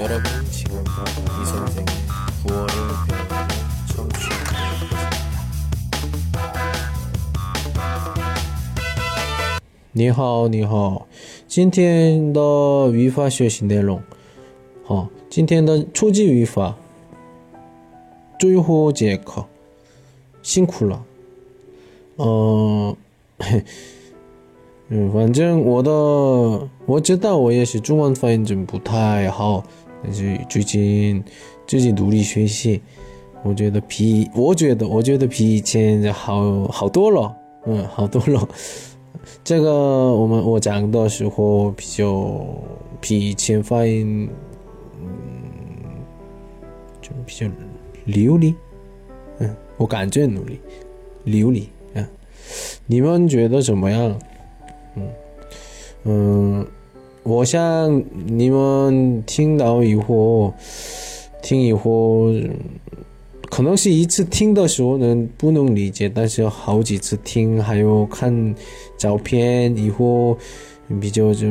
여러분 지금부터 이 선생의 구월을 배우는 청취하고 있습니다. 你好，你好，今天的语法学习内容，好，今天的初级语法最后节课，辛苦了，嗯、嗯，反正我的我知道我也是中文发音真不太好， 但是最近最近努力学习，我觉得比我觉得我觉得比以前好好多了，嗯，好多了。这个我们我讲的时候比较比以前发音，嗯，就比较流利，嗯，我感觉努力流利，嗯，你们觉得怎么样？嗯嗯，我想你们听到以后，听以后，可能是一次听的时候呢不能理解，但是好几次听，还有看照片以后，比较就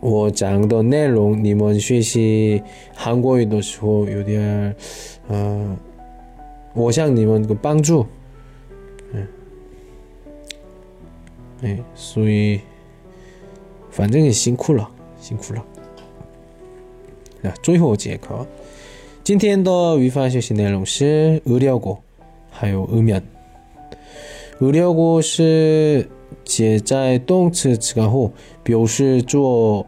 我讲的内容，你们学习韩国语的时候有点，呃，我向你们个帮助，嗯，哎，所以反正也辛苦了，辛苦了。啊，最后节课，今天的语法学习内容是으려고，还有으면。으려고是接在动词词干后，表示做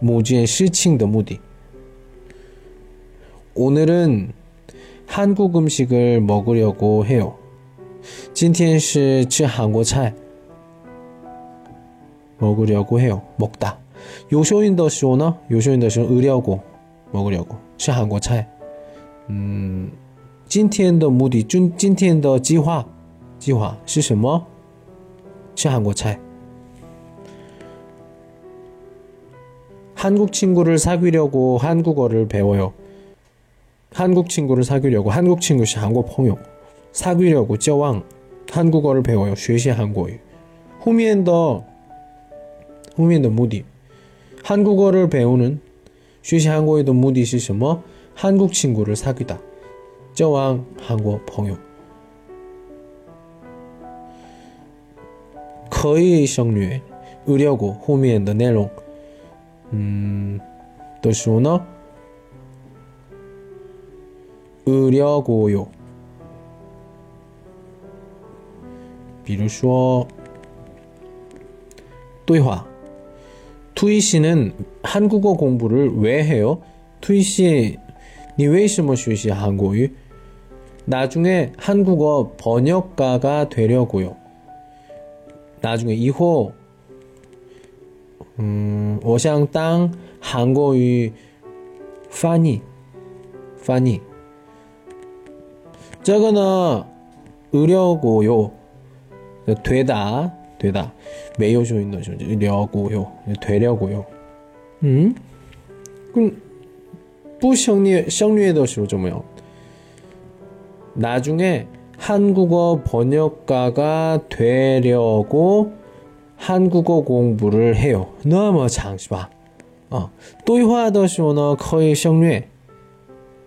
某件事情的目的。오늘은 한국 음식을 먹으려고 해요. 今天是吃韩国菜 먹으려고 해요. 먹다. 요쇼인 더 쇼나 요쇼인 더 쇼 으려고 먹으려고 是韩国菜. 음, 今天的目的今今天的计划计划是什么?是韩国菜. 한국 친구를 사귀려고 한국어를 배워요. 한국 친구를 사귀려고 한국 친구 是韩国朋友 사귀려고 交往 한국어를 배워요. 学习韩国语.后面的 后面的目的 한국어를 배우는 学习韩国语的目的是什么? 한국 친구를 사귀다. 交往 한국 朋友.可以省略 으려고 后面的内容. 음, 的时候呢? 으려고요. 比如说对话 투이 씨는 한국어 공부를 왜 해요? 투이 씨, 你为什么学习 한국어? 나중에 한국어 번역가가 되려고요. 나중에 이후 음, 我想当 한국어 翻译翻译这个呢 으려고요. 되다 되다 매우 좋은 거죠. 으려고요. 되려고요. 음? 그럼 不省略省略的时候怎么样? 나중에 한국어 번역가가 되려고 한국어 공부를 해요. 너무 장시바. 어, 对话的时候呢可以省略.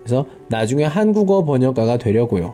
그래서 나중에 한국어 번역가가 되려고요.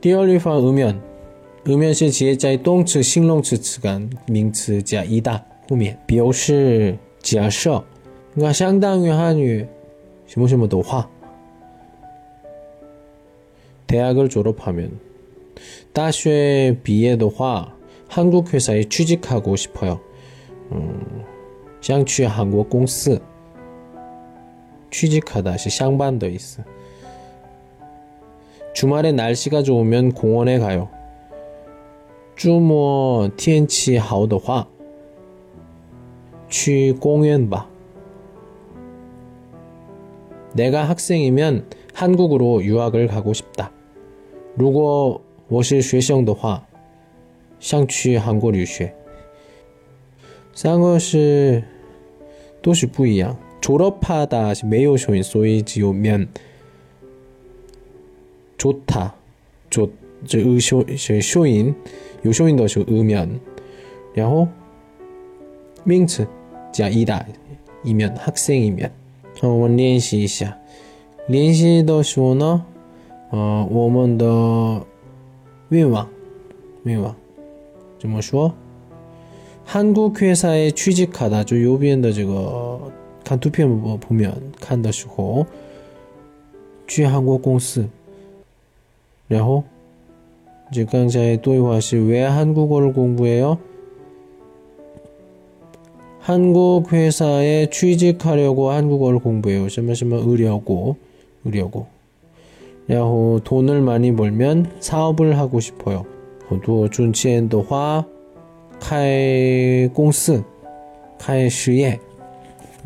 第二律法 으면 으면是接在动词、形容词词干名词加一大后面，表示假设。那相当于汉语什么什么的话。대학을졸업하면大学毕业的话，한국회사에취직하고싶어요。 嗯，想去韩国公司。취직하다是上班的意思。 주말에 날씨가 좋으면 공원에 가요. 周末天气好的话去公园吧 내가 학생이면 한국으로 유학을 가고 싶다. 如果我是学生的话，想去韩国留学。三个是都是不一样。졸업하다是没有收音，所以只有면 좋다 좋这의쇼是收音，有收音的是의 면， 然后名词加이다이면학생이 면。 我们练习一下。练习的时候呢，呃，我们的愿望，愿望怎么说？한국회사에취직하다就右边的这个看图片보면看的时候，去韩国公司， 然后就刚才对话是왜한국어를공부해요 한국 회사에 취직하려고 한국어를 공부해요. 什么什么 의려고 의려고. 然后 돈을 많이 벌면 사업을 하고 싶어요. 多赚钱的话开公司开事业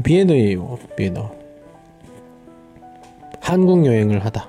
别的也有别的 한국 여행을 하다.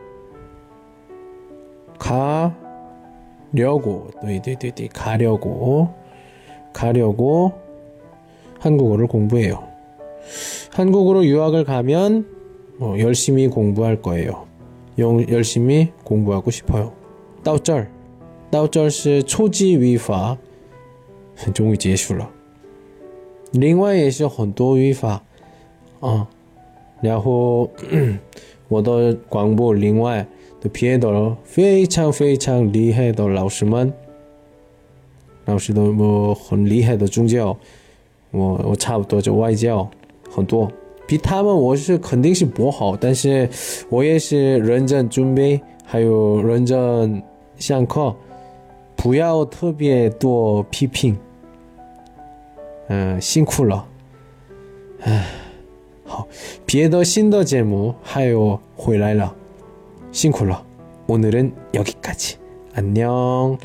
가 려고, 네네네네, 가려고, 가려고 한국어를 공부해요. 한국으로 유학을 가면 어, 열심히 공부할 거예요. 영, 열심히 공부하고 싶어요. 到这儿,到这是 초지 위파, 终于结束了.另外也是很多语法啊，然后我的广播另外 都骗到了非常非常厉害的老师们，老师的我很厉害的宗教，我我差不多就外教很多，比他们我是肯定是不好，但是我也是认真准备，还有认真上课，不要特别多批评，嗯，辛苦了，唉，好，别的新的节目还有回来了。 싱콜러. 오늘은 여기까지. 안녕.